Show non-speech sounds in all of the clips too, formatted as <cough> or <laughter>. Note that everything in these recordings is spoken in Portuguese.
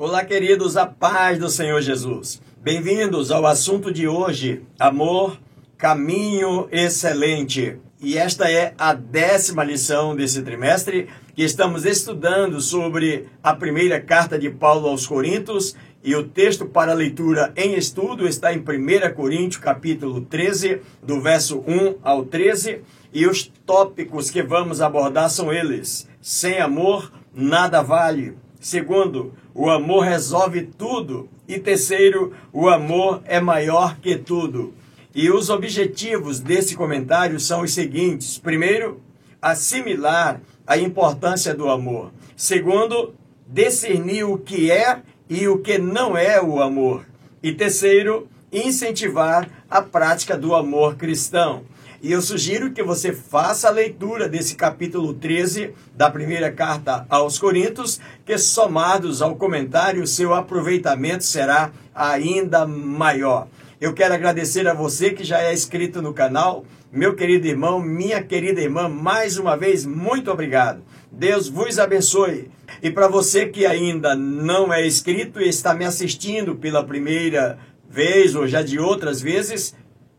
Olá, queridos, a paz do Senhor Jesus. Bem-vindos ao assunto de hoje: amor, caminho excelente. E esta é a décima lição desse trimestre que estamos estudando sobre a primeira carta de Paulo aos Coríntios. E o texto para leitura em estudo está em 1 Coríntios, capítulo 13, do verso 1 ao 13. E os tópicos que vamos abordar são eles: sem amor, nada vale. Segundo, o amor resolve tudo. E terceiro, o amor é maior que tudo. E os objetivos desse comentário são os seguintes: primeiro, assimilar a importância do amor. Segundo, discernir o que é e o que não é o amor. E terceiro, incentivar a prática do amor cristão. E eu sugiro que você faça a leitura desse capítulo 13 da primeira carta aos Coríntios, que somados ao comentário, seu aproveitamento será ainda maior. Eu quero agradecer a você que já é inscrito no canal, meu querido irmão, minha querida irmã, mais uma vez, muito obrigado. Deus vos abençoe. E para você que ainda não é inscrito e está me assistindo pela primeira vez ou já de outras vezes,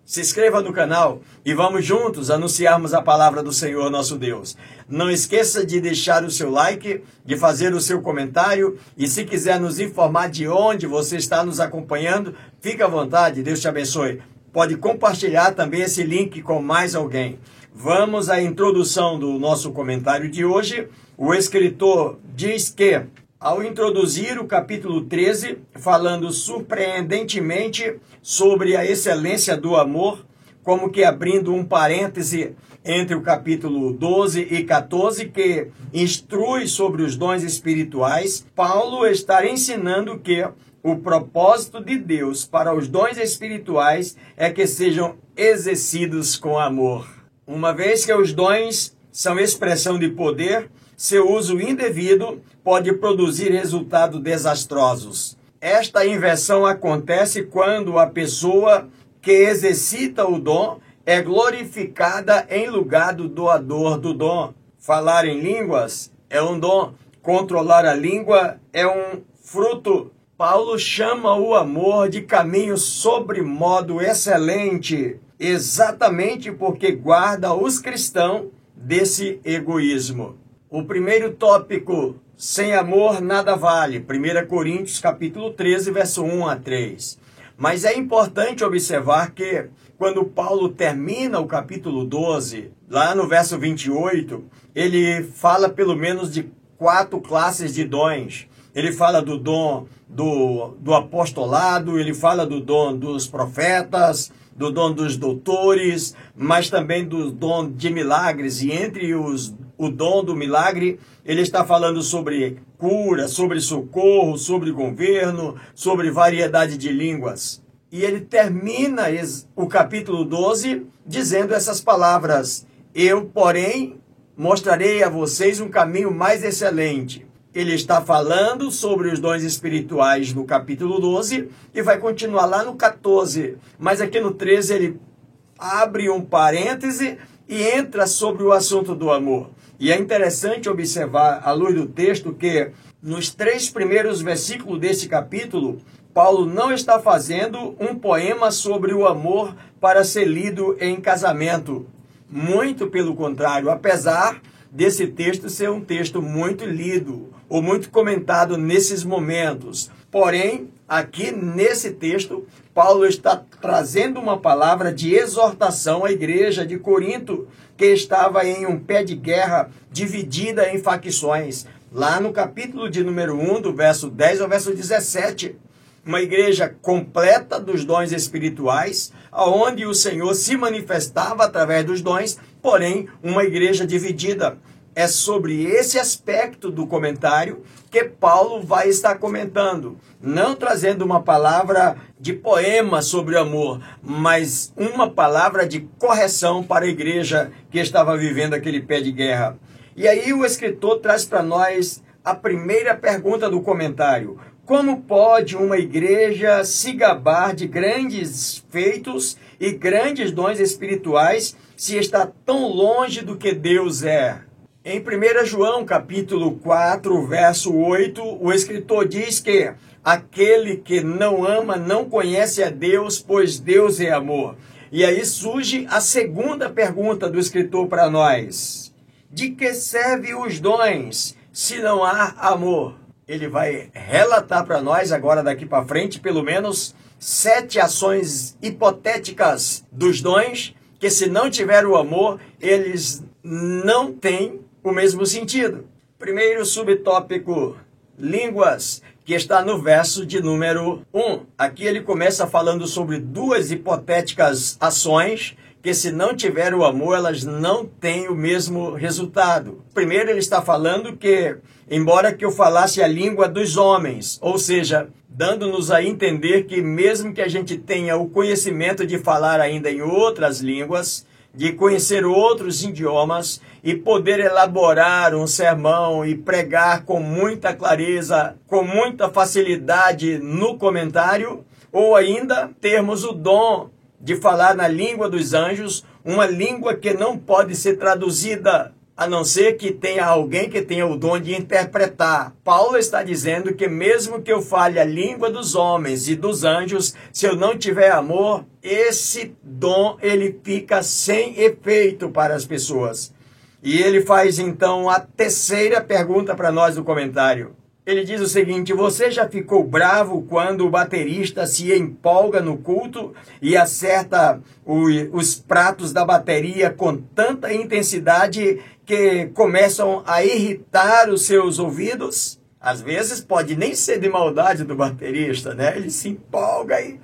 se inscreva no canal e vamos juntos anunciarmos a palavra do Senhor nosso Deus. Não esqueça de deixar o seu like, de fazer o seu comentário e se quiser nos informar de onde você está nos acompanhando, fique à vontade, Deus te abençoe. Pode compartilhar também esse link com mais alguém. Vamos à introdução do nosso comentário de hoje. O escritor diz que ao introduzir o capítulo 13, falando surpreendentemente sobre a excelência do amor, como que abrindo um parêntese entre o capítulo 12 e 14, que instrui sobre os dons espirituais, Paulo está ensinando que o propósito de Deus para os dons espirituais é que sejam exercidos com amor. Uma vez que os dons são expressão de poder, seu uso indevido pode produzir resultados desastrosos. Esta inversão acontece quando a pessoa que exercita o dom é glorificada em lugar do doador do dom. Falar em línguas é um dom, controlar a língua é um fruto. Paulo chama o amor de caminho sobre modo excelente, exatamente porque guarda os cristãos desse egoísmo. O primeiro tópico, sem amor nada vale. 1 Coríntios capítulo 13, verso 1 a 3. Mas é importante observar que quando Paulo termina o capítulo 12, lá no verso 28, ele fala pelo menos de quatro classes de dons. Ele fala do dom do, do apostolado, ele fala do dom dos profetas, do dom dos doutores, mas também do dom de milagres. E entre os o dom do milagre, ele está falando sobre cura, sobre socorro, sobre governo, sobre variedade de línguas. E ele termina o capítulo 12 dizendo essas palavras: Eu, porém, mostrarei a vocês um caminho mais excelente. Ele está falando sobre os dons espirituais no capítulo 12 e vai continuar lá no 14. Mas aqui no 13 ele abre um parêntese e entra sobre o assunto do amor. E é interessante observar, à luz do texto, que nos três primeiros versículos desse capítulo, Paulo não está fazendo um poema sobre o amor para ser lido em casamento. Muito pelo contrário, apesar desse texto ser um texto muito lido ou muito comentado nesses momentos. Porém, aqui nesse texto, Paulo está trazendo uma palavra de exortação à igreja de Corinto, que estava em um pé de guerra dividida em facções. Lá no capítulo de número 1, do verso 10 ao verso 17, uma igreja completa dos dons espirituais, aonde o Senhor se manifestava através dos dons, porém uma igreja dividida. É sobre esse aspecto do comentário que Paulo vai estar comentando, não trazendo uma palavra de poema sobre o amor, mas uma palavra de correção para a igreja que estava vivendo aquele pé de guerra. E aí o escritor traz para nós a primeira pergunta do comentário: como pode uma igreja se gabar de grandes feitos e grandes dons espirituais se está tão longe do que Deus é? Em 1 João, capítulo 4, verso 8, o escritor diz que aquele que não ama não conhece a Deus, pois Deus é amor. E aí surge a segunda pergunta do escritor para nós: De que servem os dons se não há amor? Ele vai relatar para nós agora daqui para frente, pelo menos sete ações hipotéticas dos dons que se não tiver o amor, eles não têm o mesmo sentido. Primeiro subtópico, línguas, que está no verso de número 1. Aqui ele começa falando sobre duas hipotéticas ações que se não tiver o amor, elas não têm o mesmo resultado. Primeiro ele está falando que, embora que eu falasse a língua dos homens, ou seja, dando-nos a entender que mesmo que a gente tenha o conhecimento de falar ainda em outras línguas, de conhecer outros idiomas e poder elaborar um sermão e pregar com muita clareza, com muita facilidade no comentário, ou ainda termos o dom de falar na língua dos anjos, uma língua que não pode ser traduzida a não ser que tenha alguém que tenha o dom de interpretar. Paulo está dizendo que mesmo que eu fale a língua dos homens e dos anjos, se eu não tiver amor, esse dom ele fica sem efeito para as pessoas. E ele faz então a terceira pergunta para nós no comentário. Ele diz o seguinte: Você já ficou bravo quando o baterista se empolga no culto e acerta os pratos da bateria com tanta intensidade que começam a irritar os seus ouvidos? Às vezes pode nem ser de maldade do baterista, né? Ele se empolga e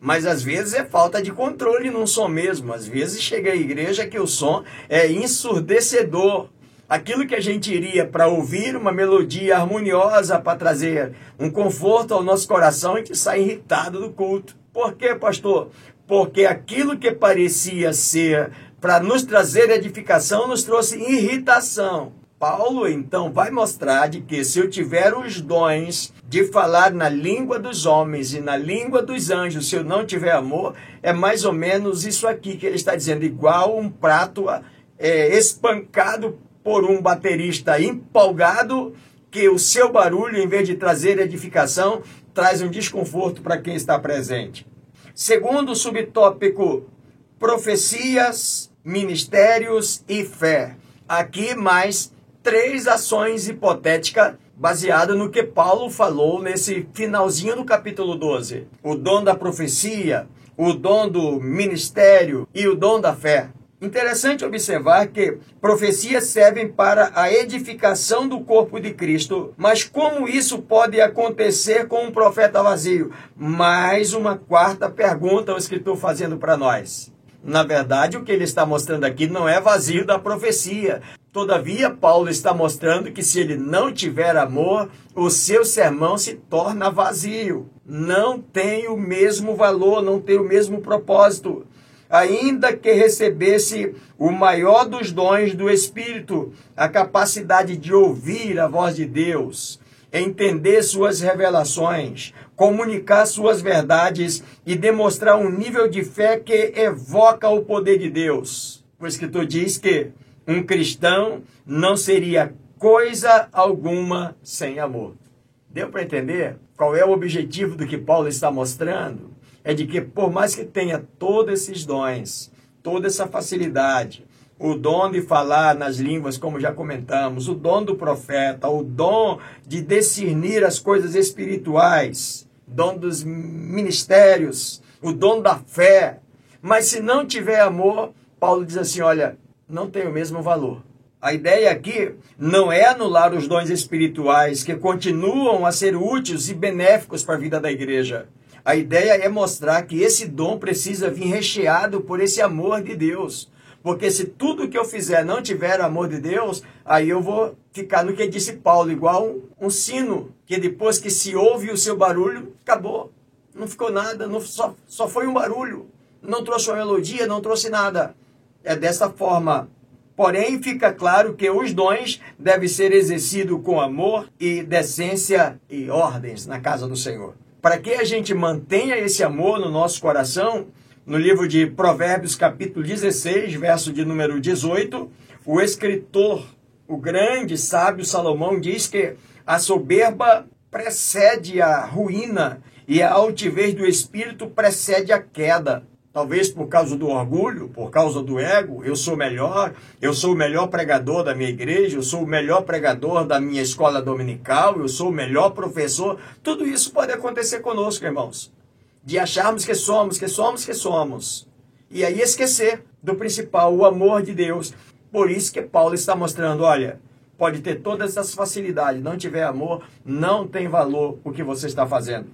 mas às vezes é falta de controle num som mesmo. Às vezes chega à igreja que o som é ensurdecedor aquilo que a gente iria para ouvir uma melodia harmoniosa para trazer um conforto ao nosso coração e que sai irritado do culto. Por quê, pastor? Porque aquilo que parecia ser para nos trazer edificação nos trouxe irritação. Paulo então vai mostrar de que se eu tiver os dons de falar na língua dos homens e na língua dos anjos, se eu não tiver amor, é mais ou menos isso aqui que ele está dizendo, igual um prato é, espancado por um baterista empolgado que o seu barulho, em vez de trazer edificação, traz um desconforto para quem está presente. Segundo subtópico, profecias, ministérios e fé. Aqui mais três ações hipotéticas baseadas no que Paulo falou nesse finalzinho do capítulo 12. O dom da profecia, o dom do ministério e o dom da fé. Interessante observar que profecias servem para a edificação do corpo de Cristo, mas como isso pode acontecer com um profeta vazio? Mais uma quarta pergunta o escritor fazendo para nós. Na verdade, o que ele está mostrando aqui não é vazio da profecia. Todavia, Paulo está mostrando que se ele não tiver amor, o seu sermão se torna vazio. Não tem o mesmo valor, não tem o mesmo propósito ainda que recebesse o maior dos dons do Espírito, a capacidade de ouvir a voz de Deus, entender suas revelações, comunicar suas verdades e demonstrar um nível de fé que evoca o poder de Deus. O escritor diz que um cristão não seria coisa alguma sem amor. Deu para entender qual é o objetivo do que Paulo está mostrando? é de que, por mais que tenha todos esses dons, toda essa facilidade, o dom de falar nas línguas, como já comentamos, o dom do profeta, o dom de discernir as coisas espirituais, dom dos ministérios, o dom da fé. Mas se não tiver amor, Paulo diz assim: olha, não tem o mesmo valor. A ideia aqui não é anular os dons espirituais que continuam a ser úteis e benéficos para a vida da igreja. A ideia é mostrar que esse dom precisa vir recheado por esse amor de Deus. Porque se tudo que eu fizer não tiver amor de Deus, aí eu vou ficar no que disse Paulo, igual um, um sino, que depois que se ouve o seu barulho, acabou. Não ficou nada, não, só, só foi um barulho. Não trouxe uma melodia, não trouxe nada. É dessa forma. Porém, fica claro que os dons devem ser exercidos com amor e decência e ordens na casa do Senhor para que a gente mantenha esse amor no nosso coração, no livro de Provérbios, capítulo 16, verso de número 18, o escritor O grande sábio Salomão diz que a soberba precede a ruína e a altivez do espírito precede a queda. Talvez por causa do orgulho, por causa do ego, eu sou melhor, eu sou o melhor pregador da minha igreja, eu sou o melhor pregador da minha escola dominical, eu sou o melhor professor. Tudo isso pode acontecer conosco, irmãos. De acharmos que somos, que somos, que somos. E aí esquecer do principal, o amor de Deus. Por isso que Paulo está mostrando, olha, pode ter todas essas facilidades, não tiver amor, não tem valor o que você está fazendo.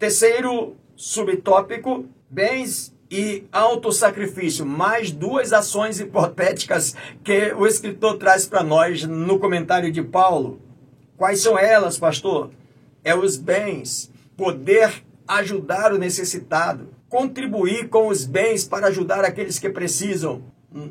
Terceiro subtópico, bens e autossacrifício, mais duas ações hipotéticas que o escritor traz para nós no comentário de Paulo. Quais são elas, pastor? É os bens, poder ajudar o necessitado, contribuir com os bens para ajudar aqueles que precisam.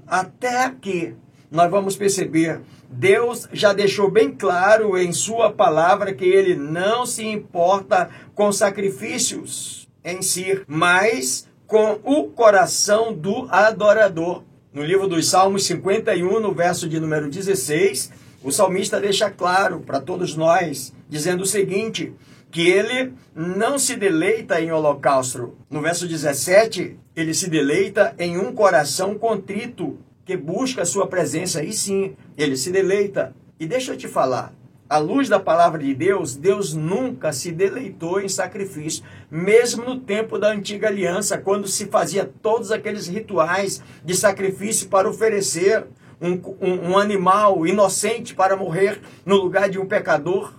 Até aqui, nós vamos perceber, Deus já deixou bem claro em Sua palavra que Ele não se importa com sacrifícios em si, mas com o coração do adorador. No livro dos Salmos 51, no verso de número 16, o salmista deixa claro para todos nós, dizendo o seguinte: que ele não se deleita em holocausto. No verso 17, ele se deleita em um coração contrito que busca a sua presença. E sim, ele se deleita. E deixa eu te falar, à luz da palavra de Deus, Deus nunca se deleitou em sacrifício, mesmo no tempo da antiga aliança, quando se fazia todos aqueles rituais de sacrifício para oferecer um, um, um animal inocente para morrer no lugar de um pecador.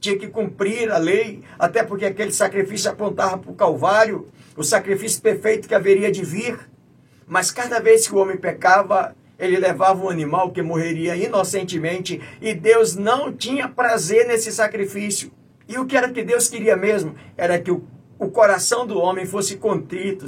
Tinha que cumprir a lei, até porque aquele sacrifício apontava para o Calvário, o sacrifício perfeito que haveria de vir. Mas cada vez que o homem pecava, ele levava um animal que morreria inocentemente e Deus não tinha prazer nesse sacrifício. E o que era que Deus queria mesmo? Era que o, o coração do homem fosse contrito,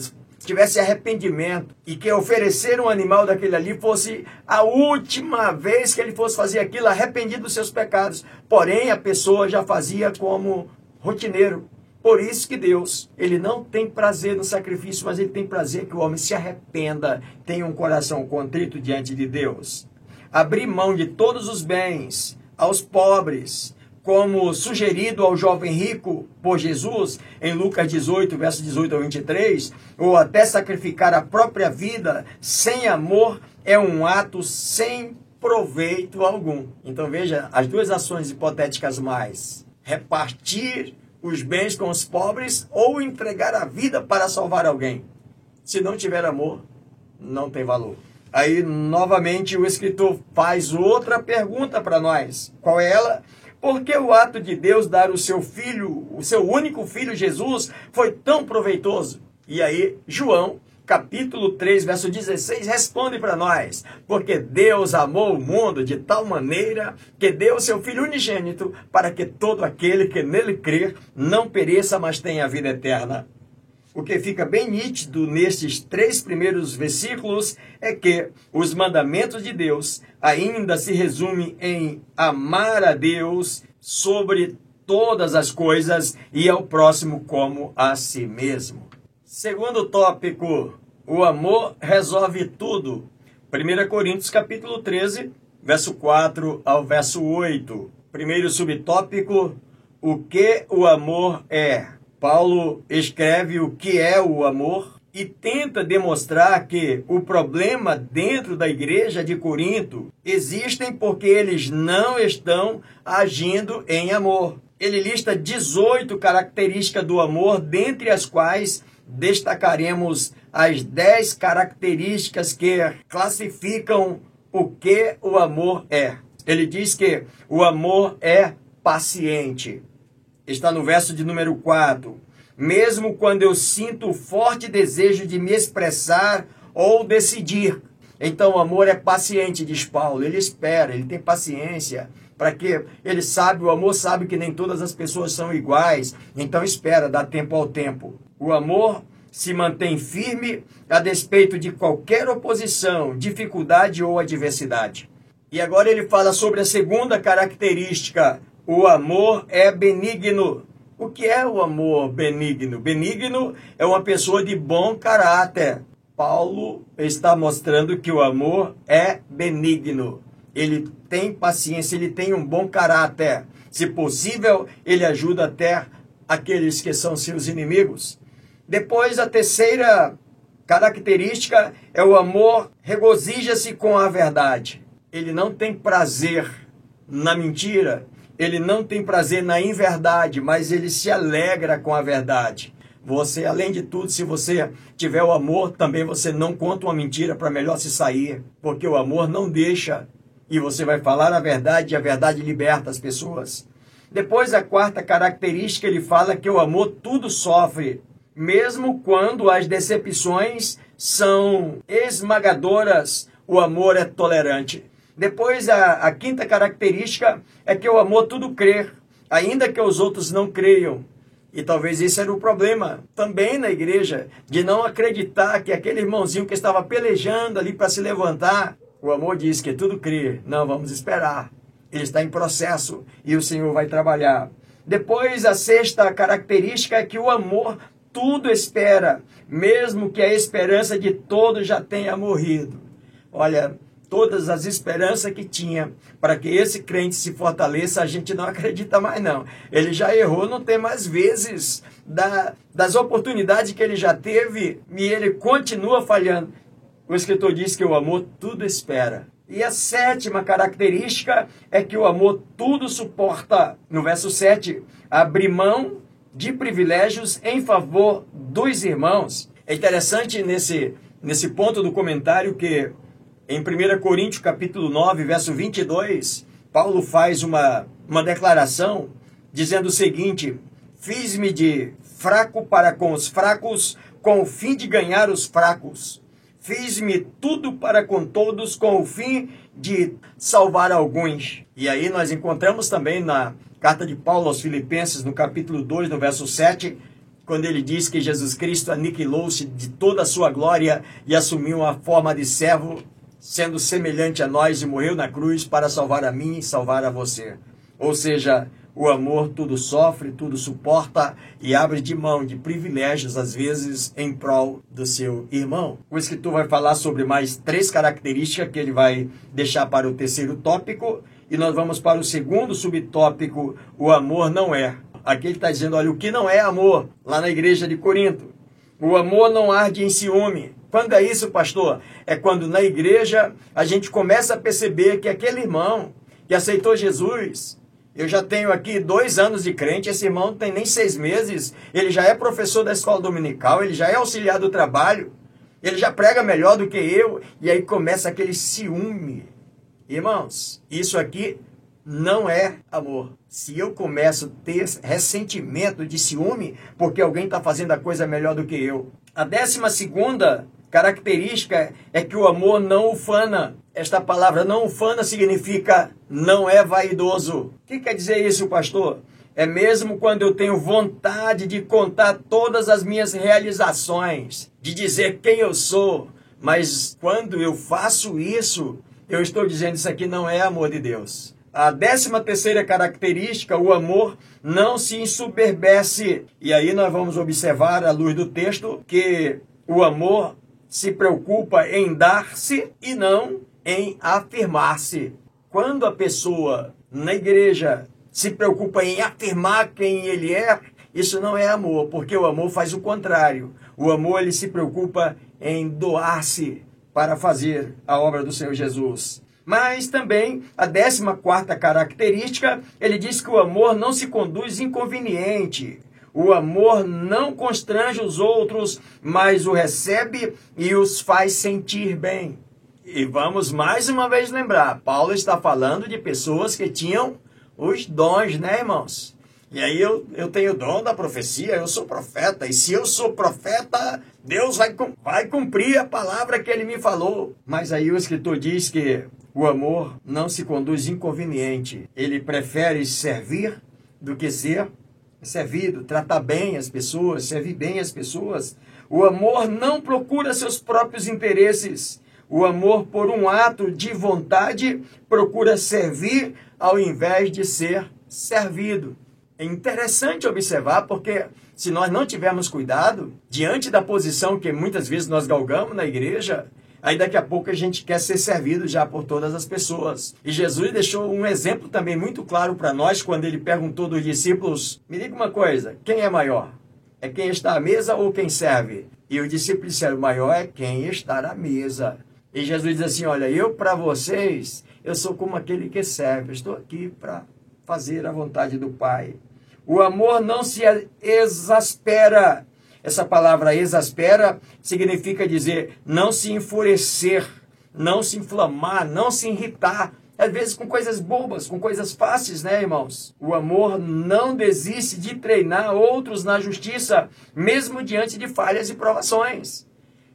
tivesse arrependimento e que oferecer um animal daquele ali fosse a última vez que ele fosse fazer aquilo arrependido dos seus pecados. Porém, a pessoa já fazia como rotineiro. Por isso que Deus, ele não tem prazer no sacrifício, mas ele tem prazer que o homem se arrependa, tenha um coração contrito diante de Deus. Abrir mão de todos os bens aos pobres, como sugerido ao jovem rico por Jesus em Lucas 18, verso 18 ao 23, ou até sacrificar a própria vida sem amor é um ato sem proveito algum. Então veja as duas ações hipotéticas mais: repartir os bens com os pobres ou entregar a vida para salvar alguém. Se não tiver amor, não tem valor. Aí, novamente, o escritor faz outra pergunta para nós. Qual é ela? Por que o ato de Deus dar o seu filho, o seu único filho Jesus, foi tão proveitoso? E aí, João capítulo 3, verso 16, responde para nós: Porque Deus amou o mundo de tal maneira que deu o seu Filho unigênito para que todo aquele que nele crer não pereça, mas tenha a vida eterna. O que fica bem nítido nestes três primeiros versículos é que os mandamentos de Deus ainda se resumem em amar a Deus sobre todas as coisas e ao próximo como a si mesmo. Segundo tópico, o amor resolve tudo. 1 Coríntios capítulo 13, verso 4 ao verso 8. Primeiro subtópico, o que o amor é. Paulo escreve o que é o amor e tenta demonstrar que o problema dentro da igreja de Corinto existem porque eles não estão agindo em amor. Ele lista 18 características do amor, dentre as quais destacaremos as 10 características que classificam o que o amor é. Ele diz que o amor é paciente. Está no verso de número 4. Mesmo quando eu sinto forte desejo de me expressar ou decidir. Então o amor é paciente, diz Paulo. Ele espera, ele tem paciência. Para que ele sabe, o amor sabe que nem todas as pessoas são iguais. Então espera, dá tempo ao tempo. O amor se mantém firme a despeito de qualquer oposição, dificuldade ou adversidade. E agora ele fala sobre a segunda característica: o amor é benigno. O que é o amor benigno? Benigno é uma pessoa de bom caráter. Paulo está mostrando que o amor é benigno. ele tem paciência, ele tem um bom caráter. Se possível, ele ajuda até aqueles que são seus inimigos. Depois, a terceira característica é o amor regozija-se com a verdade. Ele não tem prazer na mentira, ele não tem prazer na inverdade, mas ele se alegra com a verdade. Você, além de tudo, se você tiver o amor, também você não conta uma mentira para melhor se sair, porque o amor não deixa e você vai falar a verdade e a verdade liberta as pessoas. Depois, a quarta característica, ele fala que o amor tudo sofre, mesmo quando as decepções são esmagadoras, o amor é tolerante. Depois, a, a quinta característica é que o amor tudo crer, ainda que os outros não creiam. E talvez esse era o problema também na igreja, de não acreditar que aquele irmãozinho que estava pelejando ali para se levantar, o amor diz que tudo crê. Não, vamos esperar. Ele está em processo e o Senhor vai trabalhar. Depois, a sexta característica é que o amor tudo espera, mesmo que a esperança de todos já tenha morrido. Olha, todas as esperanças que tinha para que esse crente se fortaleça, a gente não acredita mais não. Ele já errou, não tem mais vezes da, das oportunidades que ele já teve e ele continua falhando. O escritor diz que o amor tudo espera. E a sétima característica é que o amor tudo suporta. No verso 7, abrir mão de privilégios em favor dos irmãos. É interessante nesse, nesse ponto do comentário que em 1 Coríntios capítulo 9, verso 22, Paulo faz uma, uma declaração dizendo o seguinte: Fiz-me de fraco para com os fracos, com o fim de ganhar os fracos. Fiz-me tudo para com todos, com o fim de salvar alguns. E aí nós encontramos também na carta de Paulo aos Filipenses, no capítulo 2, no verso 7, quando ele diz que Jesus Cristo aniquilou-se de toda a sua glória e assumiu a forma de servo sendo semelhante a nós e morreu na cruz para salvar a mim e salvar a você. Ou seja, o amor tudo sofre, tudo suporta e abre de mão de privilégios, às vezes, em prol do seu irmão. O escritor vai falar sobre mais três características que ele vai deixar para o terceiro tópico. E nós vamos para o segundo subtópico: o amor não é. Aqui ele está dizendo: olha, o que não é amor, lá na igreja de Corinto. O amor não arde em ciúme. Quando é isso, pastor? É quando na igreja a gente começa a perceber que aquele irmão que aceitou Jesus, eu já tenho aqui dois anos de crente, esse irmão não tem nem seis meses, ele já é professor da escola dominical, ele já é auxiliar do trabalho, ele já prega melhor do que eu, e aí começa aquele ciúme. Irmãos, isso aqui não é amor. Se eu começo a ter ressentimento de ciúme porque alguém está fazendo a coisa melhor do que eu. A décima segunda característica é que o amor não ufana. Esta palavra não ufana significa não é vaidoso. O que quer dizer isso, pastor? É mesmo quando eu tenho vontade de contar todas as minhas realizações, de dizer quem eu sou, mas quando eu faço isso, eu estou dizendo isso aqui não é amor de Deus. A décima terceira característica, o amor não se ensoberbece. E aí nós vamos observar, à luz do texto, que o amor se preocupa em dar-se e não em afirmar-se. Quando a pessoa na igreja se preocupa em afirmar quem ele é, isso não é amor, porque o amor faz o contrário. O amor ele se preocupa em doar-se para fazer a obra do Senhor Jesus. Mas também a décima quarta característica, ele diz que o amor não se conduz inconveniente. O amor não constrange os outros, mas o recebe e os faz sentir bem. E vamos mais uma vez lembrar: Paulo está falando de pessoas que tinham os dons, né, irmãos? E aí eu, eu tenho o dom da profecia, eu sou profeta, e se eu sou profeta, Deus vai, vai cumprir a palavra que ele me falou. Mas aí o escritor diz que o amor não se conduz inconveniente, ele prefere servir do que ser servido, tratar bem as pessoas, servir bem as pessoas. O amor não procura seus próprios interesses. O amor, por um ato de vontade, procura servir ao invés de ser servido. É interessante observar porque se nós não tivermos cuidado, diante da posição que muitas vezes nós galgamos na igreja, Aí daqui a pouco a gente quer ser servido já por todas as pessoas. E Jesus deixou um exemplo também muito claro para nós quando ele perguntou dos discípulos: Me diga uma coisa, quem é maior? É quem está à mesa ou quem serve? E os discípulos disseram: Maior é quem está à mesa. E Jesus diz assim: Olha, eu para vocês, eu sou como aquele que serve. Estou aqui para fazer a vontade do Pai. O amor não se exaspera. Essa palavra exaspera significa dizer não se enfurecer, não se inflamar, não se irritar. Às vezes com coisas bobas, com coisas fáceis, né, irmãos? O amor não desiste de treinar outros na justiça, mesmo diante de falhas e provações.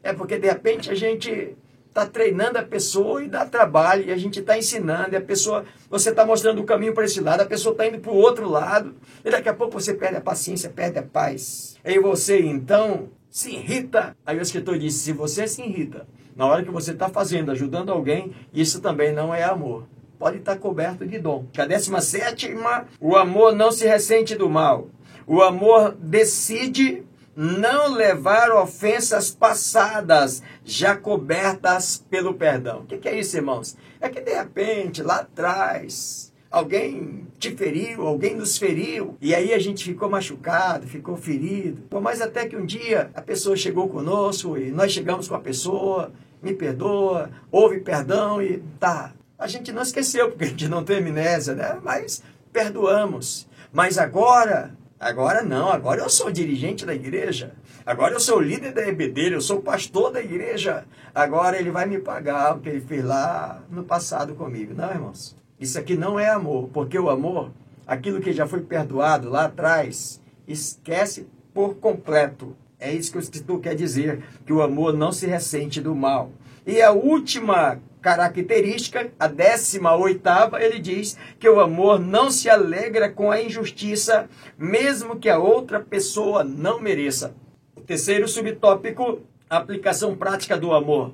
É porque de repente a gente está treinando a pessoa e dá trabalho, e a gente está ensinando, e a pessoa, você está mostrando o caminho para esse lado, a pessoa está indo para o outro lado, e daqui a pouco você perde a paciência, perde a paz. E você, então, se irrita. Aí o escritor disse: se você se irrita, na hora que você está fazendo, ajudando alguém, isso também não é amor. Pode estar tá coberto de dom. A décima sétima, o amor não se ressente do mal. O amor decide não levar ofensas passadas, já cobertas pelo perdão. O que, é isso, irmãos? É que de repente, lá atrás, alguém te feriu, alguém nos feriu, e aí a gente ficou machucado, ficou ferido. Por mais até que um dia a pessoa chegou conosco e nós chegamos com a pessoa, me perdoa, houve perdão e tá. A gente não esqueceu, porque a gente não tem amnésia, né? Mas perdoamos. Mas agora Agora não, agora eu sou dirigente da igreja. Agora eu sou líder da EBD, eu sou pastor da igreja. Agora ele vai me pagar o que ele fez lá no passado comigo. Não, irmãos. Isso aqui não é amor, porque o amor, aquilo que já foi perdoado lá atrás, esquece por completo. É isso que o escritor quer dizer, que o amor não se ressente do mal. E a última característica, a décima oitava, ele diz que o amor não se alegra com a injustiça, mesmo que a outra pessoa não mereça. O terceiro subtópico, aplicação prática do amor.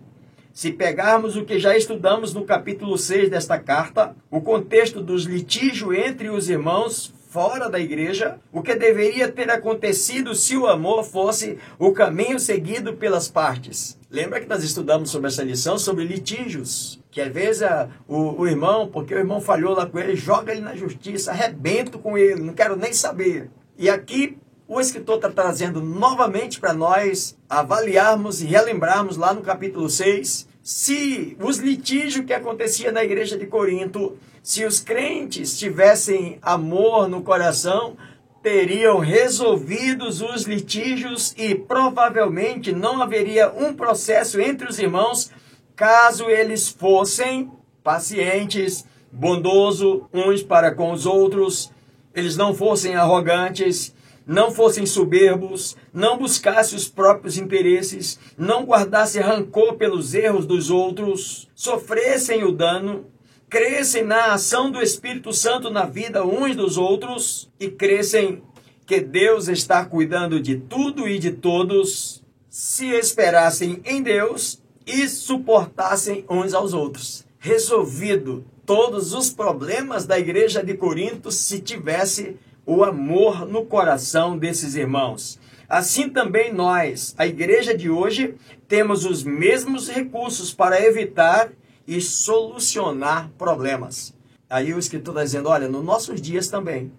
Se pegarmos o que já estudamos no capítulo 6 desta carta, o contexto dos litígios entre os irmãos fora da igreja, o que deveria ter acontecido se o amor fosse o caminho seguido pelas partes. Lembra que nós estudamos sobre essa lição sobre litígios? Que às vezes a, o, o, irmão, porque o irmão falhou lá com ele, joga ele na justiça, arrebento com ele, não quero nem saber. E aqui o escritor está trazendo novamente para nós avaliarmos e relembrarmos lá no capítulo 6 se os litígios que acontecia na igreja de Corinto, se os crentes tivessem amor no coração, teriam resolvidos os litígios e provavelmente não haveria um processo entre os irmãos caso eles fossem pacientes, bondosos uns para com os outros, eles não fossem arrogantes, não fossem soberbos, não buscassem os próprios interesses, não guardassem rancor pelos erros dos outros, sofressem o dano crescem na ação do Espírito Santo na vida uns dos outros e crescem que Deus está cuidando de tudo e de todos, se esperassem em Deus e suportassem uns aos outros. Resolvido todos os problemas da igreja de Corinto se tivesse o amor no coração desses irmãos. Assim também nós, a igreja de hoje, temos os mesmos recursos para evitar e solucionar problemas. Aí o escritor está dizendo: olha, nos nossos dias também.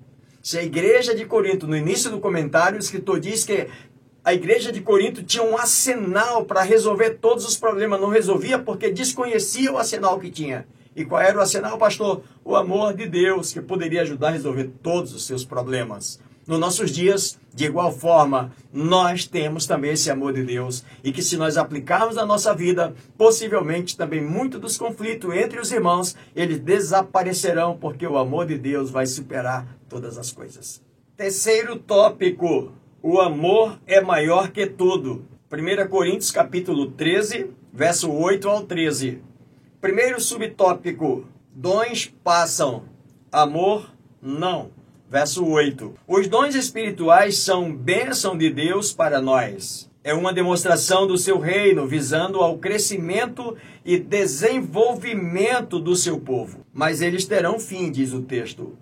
Se a igreja de Corinto, no início do comentário, o escritor diz que a igreja de Corinto tinha um arsenal para resolver todos os problemas, não resolvia porque desconhecia o arsenal que tinha. E qual era o arsenal, pastor? O amor de Deus, que poderia ajudar a resolver todos os seus problemas. Nos nossos dias, de igual forma, nós temos também esse amor de Deus e que se nós aplicarmos na nossa vida, possivelmente também muito dos conflitos entre os irmãos, eles desaparecerão porque o amor de Deus vai superar todas as coisas. Terceiro tópico, o amor é maior que tudo. 1 Coríntios capítulo 13, verso 8 ao 13. Primeiro subtópico, dons passam, amor não. Verso 8: Os dons espirituais são bênção de Deus para nós. É uma demonstração do seu reino, visando ao crescimento e desenvolvimento do seu povo. Mas eles terão fim, diz o texto.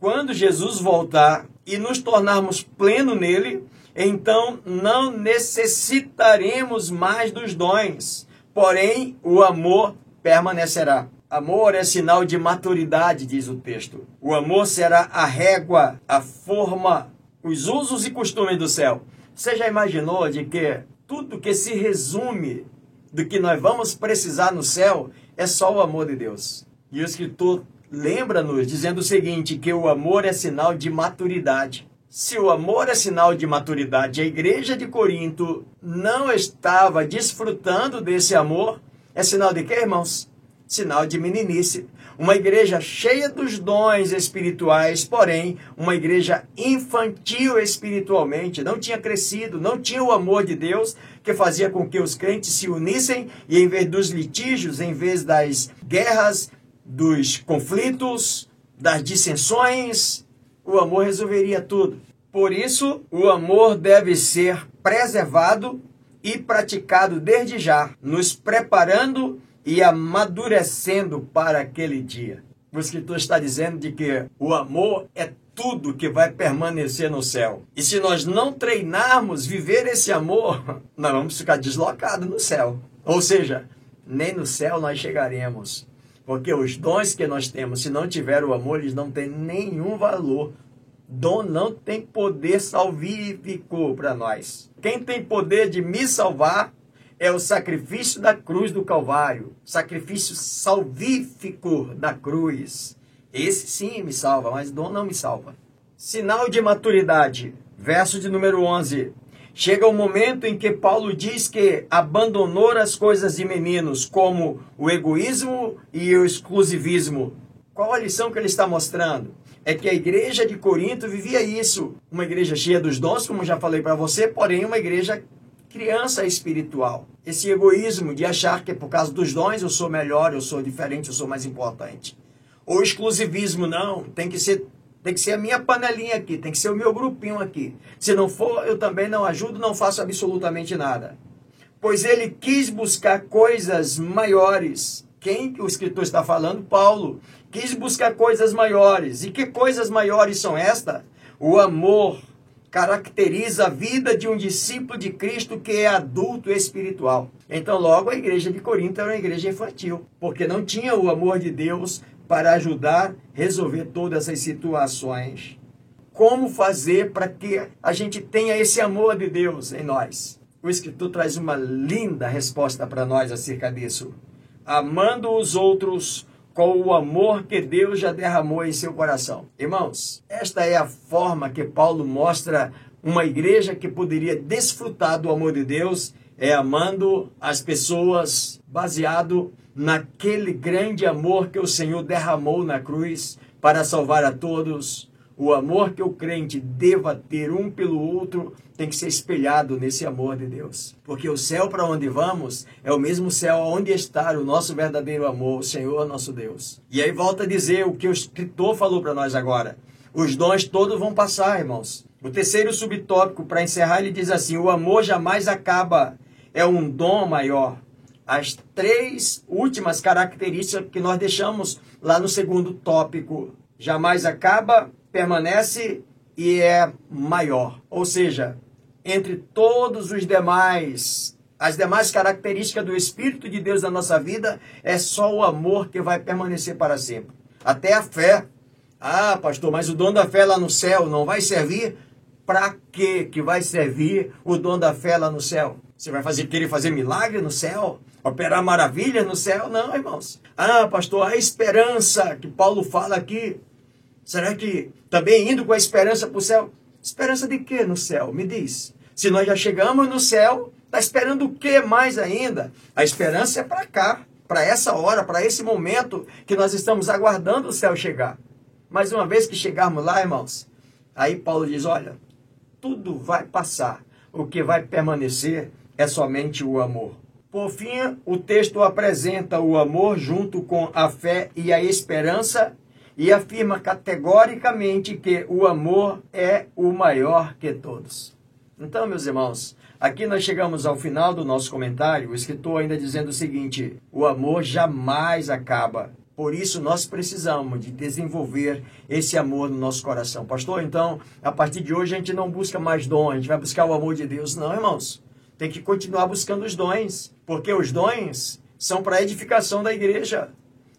Quando Jesus voltar e nos tornarmos pleno nele, então não necessitaremos mais dos dons, porém o amor permanecerá. Amor é sinal de maturidade, diz o texto. O amor será a régua, a forma, os usos e costumes do céu. Você já imaginou de que tudo que se resume do que nós vamos precisar no céu é só o amor de Deus? E o escritor lembra-nos dizendo o seguinte: que o amor é sinal de maturidade. Se o amor é sinal de maturidade, a igreja de Corinto não estava desfrutando desse amor, é sinal de quê, irmãos? Sinal de meninice. Uma igreja cheia dos dons espirituais, porém, uma igreja infantil espiritualmente, não tinha crescido, não tinha o amor de Deus que fazia com que os crentes se unissem e, em vez dos litígios, em vez das guerras, dos conflitos, das dissensões, o amor resolveria tudo. Por isso, o amor deve ser preservado e praticado desde já, nos preparando e amadurecendo para aquele dia. O escritor está dizendo de que o amor é tudo que vai permanecer no céu. E se nós não treinarmos viver esse amor, <laughs> nós vamos ficar deslocados no céu. Ou seja, nem no céu nós chegaremos. Porque os dons que nós temos, se não tiver o amor, eles não têm nenhum valor. Dom não tem poder salvífico para nós. Quem tem poder de me salvar é o sacrifício da cruz do Calvário, sacrifício salvífico da cruz. Esse sim me salva, mas dom não me salva. Sinal de maturidade, verso de número 11. Chega o momento em que Paulo diz que abandonou as coisas de meninos, como o egoísmo e o exclusivismo. Qual a lição que ele está mostrando? É que a igreja de Corinto vivia isso. Uma igreja cheia dos dons, como já falei para você, porém uma igreja criança espiritual. Esse egoísmo de achar que por causa dos dons eu sou melhor, eu sou diferente, eu sou mais importante. O exclusivismo, não, tem que ser tem que ser a minha panelinha aqui, tem que ser o meu grupinho aqui. Se não for, eu também não ajudo, não faço absolutamente nada. Pois ele quis buscar coisas maiores. Quem o escritor está falando? Paulo. Quis buscar coisas maiores. E que coisas maiores são estas? O amor caracteriza a vida de um discípulo de Cristo que é adulto espiritual. Então, logo, a igreja de Corinto era uma igreja infantil, porque não tinha o amor de Deus para ajudar a resolver todas essas situações. Como fazer para que a gente tenha esse amor de Deus em nós? O escritor traz uma linda resposta para nós acerca disso. Amando os outros com o amor que Deus já derramou em seu coração. Irmãos, esta é a forma que Paulo mostra uma igreja que poderia desfrutar do amor de Deus, é amando as pessoas baseado naquele grande amor que o Senhor derramou na cruz para salvar a todos. O amor que o crente deva ter um pelo outro tem que ser espelhado nesse amor de Deus. Porque o céu para onde vamos é o mesmo céu onde está o nosso verdadeiro amor, o Senhor nosso Deus. E aí volta a dizer o que o escritor falou para nós agora. Os dons todos vão passar, irmãos. O terceiro subtópico, para encerrar, ele diz assim: o amor jamais acaba. É um dom maior as três últimas características que nós deixamos lá no segundo tópico. Jamais acaba, permanece e é maior. Ou seja, entre todos os demais, as demais características do Espírito de Deus na nossa vida, é só o amor que vai permanecer para sempre. Até a fé. Ah, pastor, mas o dom da fé lá no céu não vai servir? Para que que vai servir o dom da fé lá no céu? Você vai fazer querer fazer milagre no céu? operar maravilhas no céu? Não, irmãos. Ah, pastor, a esperança que Paulo fala aqui. Será que também indo com a esperança para o céu? Esperança de quê no céu? Me diz. Se nós já chegamos no céu, está esperando o que mais ainda? A esperança é para cá, para essa hora, para esse momento que nós estamos aguardando o céu chegar. Mas uma vez que chegarmos lá, irmãos, aí Paulo diz: olha, tudo vai passar. O que vai permanecer é somente o amor. Por fim, o texto apresenta o amor junto com a fé e a esperança e afirma categoricamente que o amor é o maior que todos. Então, meus irmãos, aqui nós chegamos ao final do nosso comentário, o escritor ainda dizendo o seguinte: o amor jamais acaba. Por isso nós precisamos de desenvolver esse amor no nosso coração. Pastor, então, a partir de hoje a gente não busca mais dom, a gente vai buscar o amor de Deus. Não, irmãos. tem que continuar buscando os dons, porque os dons são para a edificação da igreja.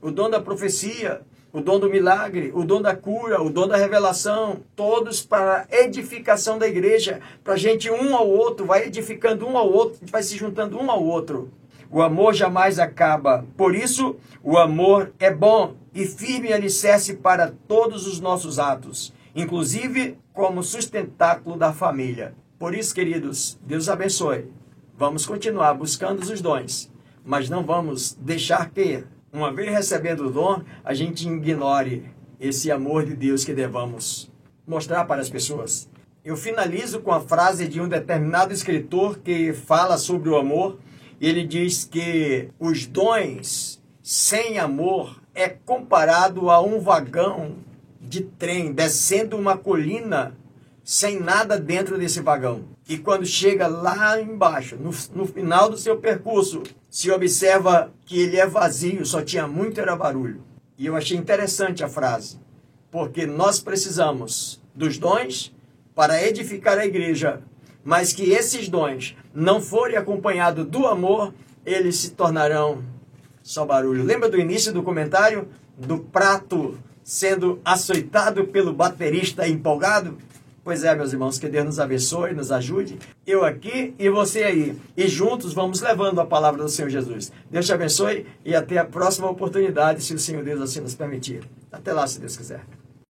O dom da profecia, o dom do milagre, o dom da cura, o dom da revelação, todos para a edificação da igreja, para a gente um ao outro, vai edificando um ao outro, vai se juntando um ao outro. O amor jamais acaba. Por isso, o amor é bom e firme alicerce para todos os nossos atos, inclusive como sustentáculo da família. Por isso, queridos, Deus abençoe. Vamos continuar buscando os dons, mas não vamos deixar que, uma vez recebendo o dom, a gente ignore esse amor de Deus que devamos mostrar para as pessoas. Eu finalizo com a frase de um determinado escritor que fala sobre o amor ele diz que os dons sem amor é comparado a um vagão de trem descendo uma colina sem nada dentro desse vagão. E quando chega lá embaixo, no, no final do seu percurso, se observa que ele é vazio, só tinha muito era barulho. E eu achei interessante a frase, porque nós precisamos dos dons para edificar a igreja, mas que esses dons não forem acompanhados do amor, eles se tornarão só barulho. Lembra do início do comentário? Do prato sendo açoitado pelo baterista empolgado? Pois é, meus irmãos, que Deus nos abençoe, nos ajude. Eu aqui e você aí. E juntos vamos levando a palavra do Senhor Jesus. Deus te abençoe e até a próxima oportunidade, se o Senhor Deus assim nos permitir. Até lá, se Deus quiser.